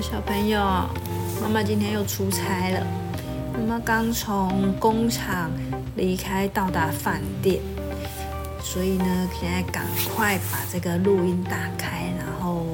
小朋友，妈妈今天又出差了。妈妈刚从工厂离开，到达饭店，所以呢，现在赶快把这个录音打开，然后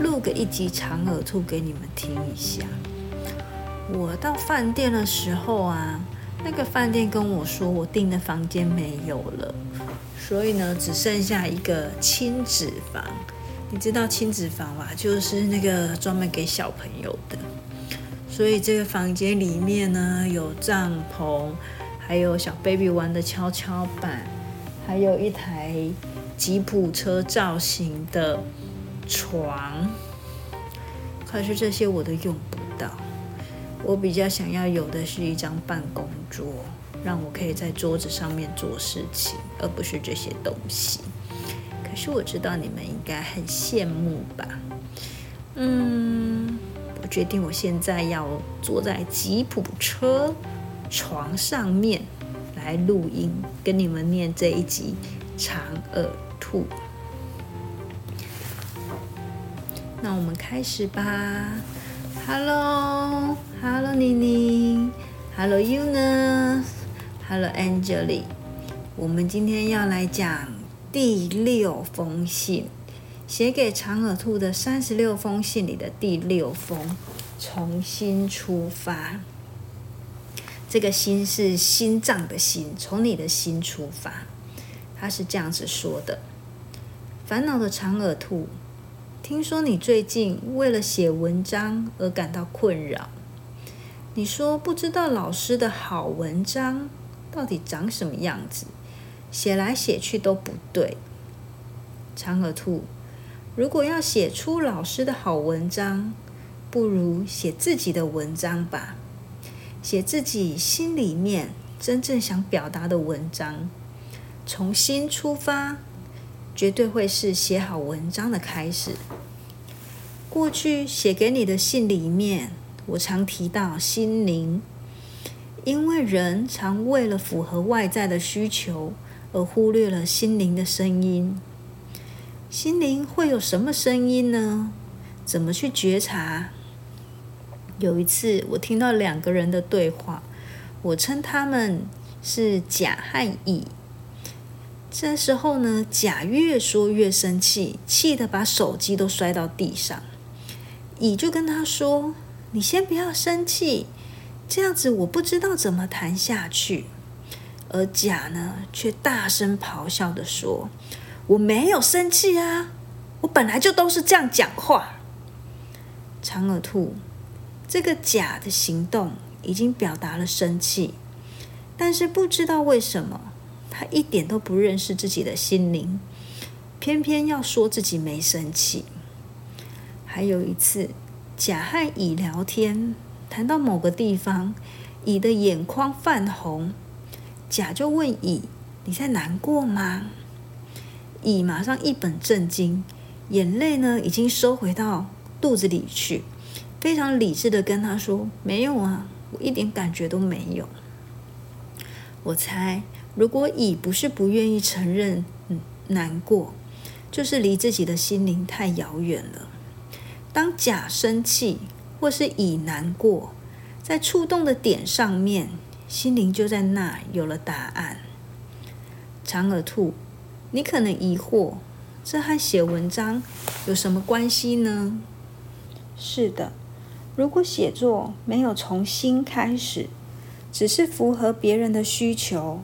录个一集长耳兔给你们听一下。我到饭店的时候啊，那个饭店跟我说，我订的房间没有了，所以呢，只剩下一个亲子房。你知道亲子房吧？就是那个专门给小朋友的。所以这个房间里面呢，有帐篷，还有小 baby 玩的跷跷板，还有一台吉普车造型的床。可是这些我都用不到。我比较想要有的是一张办公桌，让我可以在桌子上面做事情，而不是这些东西。可是我知道你们应该很羡慕吧？嗯，我决定我现在要坐在吉普车床上面来录音，跟你们念这一集长耳兔。那我们开始吧。Hello，Hello，妮妮，Hello Eunice，Hello Angeli，我们今天要来讲。第六封信，写给长耳兔的三十六封信里的第六封，重新出发。这个心是心脏的心，从你的心出发。他是这样子说的：烦恼的长耳兔，听说你最近为了写文章而感到困扰。你说不知道老师的好文章到底长什么样子。写来写去都不对，长耳兔。如果要写出老师的好文章，不如写自己的文章吧。写自己心里面真正想表达的文章，从心出发，绝对会是写好文章的开始。过去写给你的信里面，我常提到心灵，因为人常为了符合外在的需求。而忽略了心灵的声音。心灵会有什么声音呢？怎么去觉察？有一次，我听到两个人的对话，我称他们是甲和乙。这时候呢，甲越说越生气，气得把手机都摔到地上。乙就跟他说：“你先不要生气，这样子我不知道怎么谈下去。”而甲呢，却大声咆哮的说：“我没有生气啊，我本来就都是这样讲话。”长耳兔，这个甲的行动已经表达了生气，但是不知道为什么，他一点都不认识自己的心灵，偏偏要说自己没生气。还有一次，甲和乙聊天，谈到某个地方，乙的眼眶泛红。甲就问乙：“你在难过吗？”乙马上一本正经，眼泪呢已经收回到肚子里去，非常理智的跟他说：“没有啊，我一点感觉都没有。”我猜，如果乙不是不愿意承认难过，就是离自己的心灵太遥远了。当甲生气或是乙难过，在触动的点上面。心灵就在那有了答案。长耳兔，你可能疑惑，这和写文章有什么关系呢？是的，如果写作没有从心开始，只是符合别人的需求，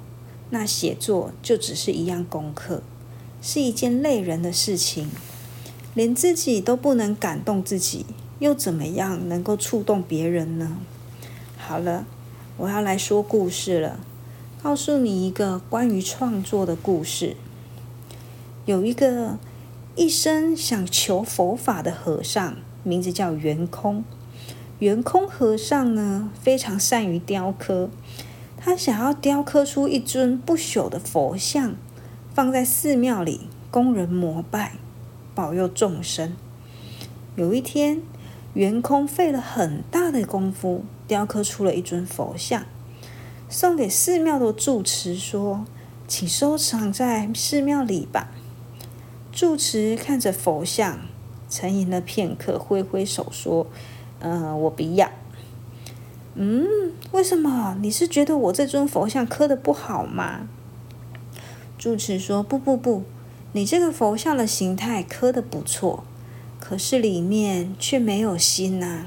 那写作就只是一样功课，是一件累人的事情。连自己都不能感动自己，又怎么样能够触动别人呢？好了。我要来说故事了，告诉你一个关于创作的故事。有一个一生想求佛法的和尚，名字叫圆空。圆空和尚呢，非常善于雕刻，他想要雕刻出一尊不朽的佛像，放在寺庙里供人膜拜，保佑众生。有一天，圆空费了很大的功夫。雕刻出了一尊佛像，送给寺庙的住持说：“请收藏在寺庙里吧。”住持看着佛像，沉吟了片刻，挥挥手说：“嗯，我不要。”“嗯，为什么？你是觉得我这尊佛像刻的不好吗？”住持说：“不不不，你这个佛像的形态刻的不错，可是里面却没有心呐。”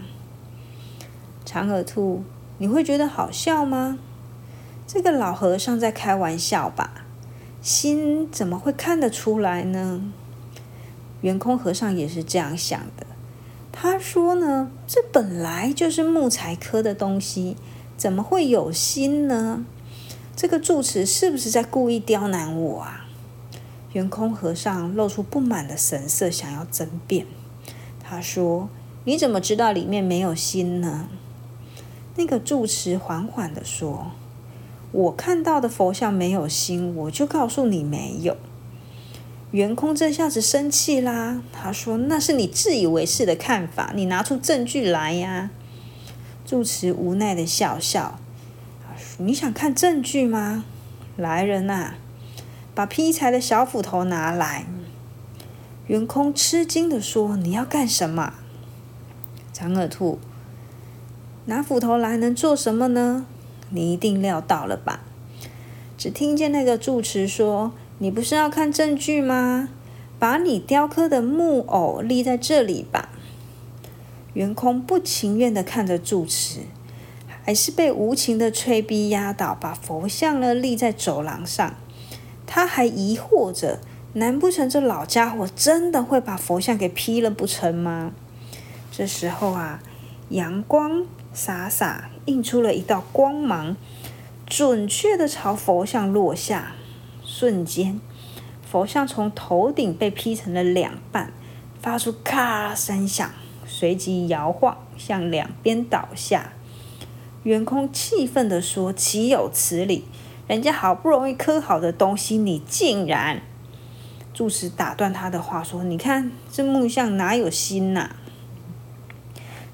长耳兔，你会觉得好笑吗？这个老和尚在开玩笑吧？心怎么会看得出来呢？圆空和尚也是这样想的。他说呢：“这本来就是木材科的东西，怎么会有心呢？这个住持是不是在故意刁难我啊？”圆空和尚露出不满的神色，想要争辩。他说：“你怎么知道里面没有心呢？”那个住持缓缓的说：“我看到的佛像没有心，我就告诉你没有。”圆空这下子生气啦，他说：“那是你自以为是的看法，你拿出证据来呀！”住持无奈的笑笑：“你想看证据吗？来人呐，把劈柴的小斧头拿来。”圆空吃惊的说：“你要干什么？”长耳兔拿斧头来能做什么呢？你一定料到了吧？只听见那个住持说。你不是要看证据吗？把你雕刻的木偶立在这里吧。圆空不情愿的看着住持，还是被无情的催逼压倒，把佛像呢立在走廊上。他还疑惑着：难不成这老家伙真的会把佛像给劈了不成吗？这时候啊，阳光洒洒，映出了一道光芒，准确的朝佛像落下。瞬间，佛像从头顶被劈成了两半，发出咔声响，随即摇晃，向两边倒下。圆空气愤地说：“岂有此理！人家好不容易刻好的东西，你竟然……”住持打断他的话说：“你看这木像哪有心呐？”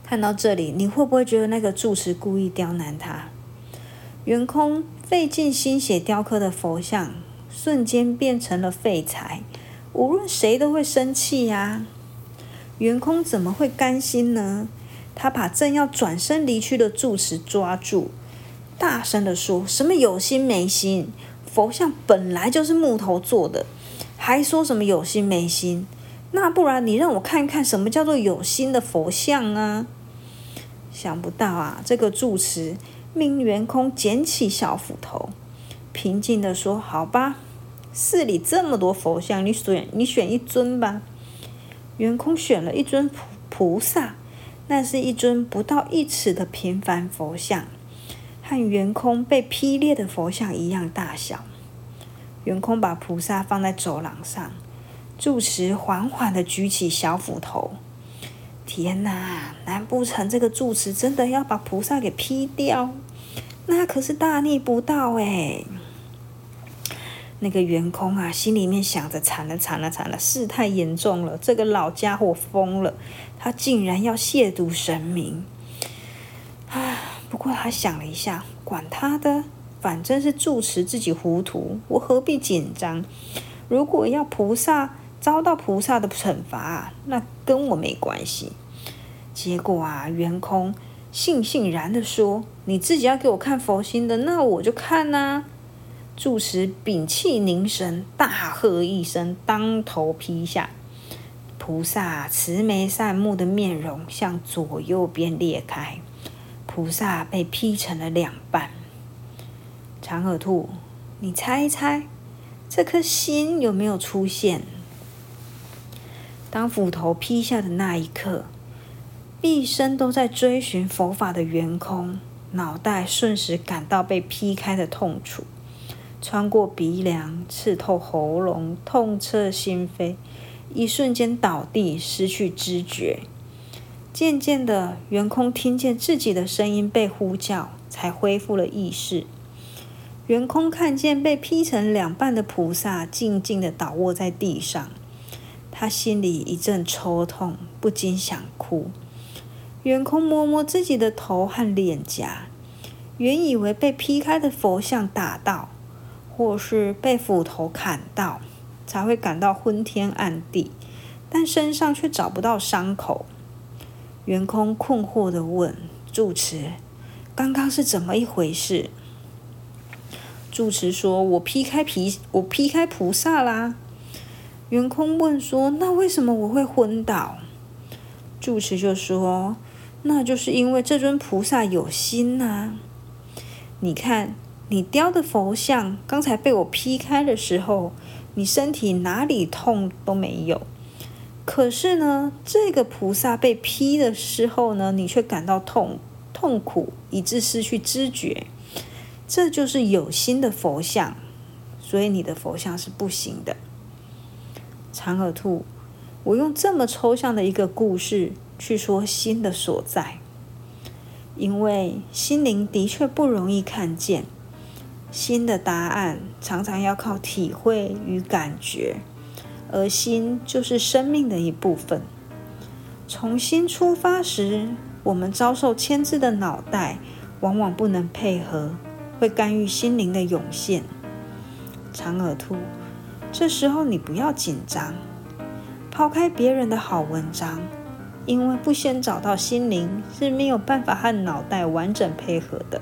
看到这里，你会不会觉得那个住持故意刁难他？圆空费尽心血雕刻的佛像。瞬间变成了废材，无论谁都会生气呀。圆空怎么会甘心呢？他把正要转身离去的住持抓住，大声的说：“什么有心没心？佛像本来就是木头做的，还说什么有心没心？那不然你让我看看什么叫做有心的佛像啊？”想不到啊，这个住持命圆空捡起小斧头。平静的说：“好吧，寺里这么多佛像，你选你选一尊吧。”圆空选了一尊菩菩萨，那是一尊不到一尺的平凡佛像，和圆空被劈裂的佛像一样大小。圆空把菩萨放在走廊上，住持缓缓的举起小斧头。天哪，难不成这个住持真的要把菩萨给劈掉？那可是大逆不道哎！那个圆空啊，心里面想着：惨了，惨了，惨了，事态严重了！这个老家伙疯了，他竟然要亵渎神明！啊，不过他想了一下，管他的，反正是住持自己糊涂，我何必紧张？如果要菩萨遭到菩萨的惩罚，那跟我没关系。结果啊，圆空悻悻然的说：“你自己要给我看佛心的，那我就看呐。”住持屏气凝神，大喝一声，当头劈下。菩萨慈眉善目的面容向左右边裂开，菩萨被劈成了两半。长耳兔，你猜一猜，这颗心有没有出现？当斧头劈下的那一刻，毕生都在追寻佛法的圆空，脑袋瞬时感到被劈开的痛楚。穿过鼻梁，刺透喉咙，痛彻心扉，一瞬间倒地，失去知觉。渐渐的，圆空听见自己的声音被呼叫，才恢复了意识。圆空看见被劈成两半的菩萨静静的倒卧在地上，他心里一阵抽痛，不禁想哭。圆空摸摸自己的头和脸颊，原以为被劈开的佛像打到。或是被斧头砍到，才会感到昏天暗地。但身上却找不到伤口。圆空困惑的问住持：“刚刚是怎么一回事？”住持说：“我劈开皮，我劈开菩萨啦。”圆空问说：“那为什么我会昏倒？”住持就说：“那就是因为这尊菩萨有心呐。你看，你雕的佛像，刚才被我劈开的时候，你身体哪里痛都没有。可是呢，这个菩萨被劈的时候呢，你却感到痛痛苦，以致失去知觉。”这就是有心的佛像，所以你的佛像是不行的。长耳兔，我用这么抽象的一个故事去说心的所在，因为心灵的确不容易看见，心的答案常常要靠体会与感觉，而心就是生命的一部分。从心出发时，我们遭受牵制的脑袋往往不能配合。会干预心灵的涌现，长耳兔。这时候你不要紧张，抛开别人的好文章，因为不先找到心灵是没有办法和脑袋完整配合的。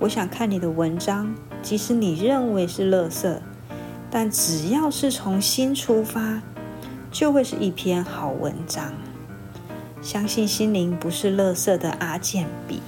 我想看你的文章，即使你认为是垃圾，但只要是从心出发，就会是一篇好文章。相信心灵不是垃圾的阿健比。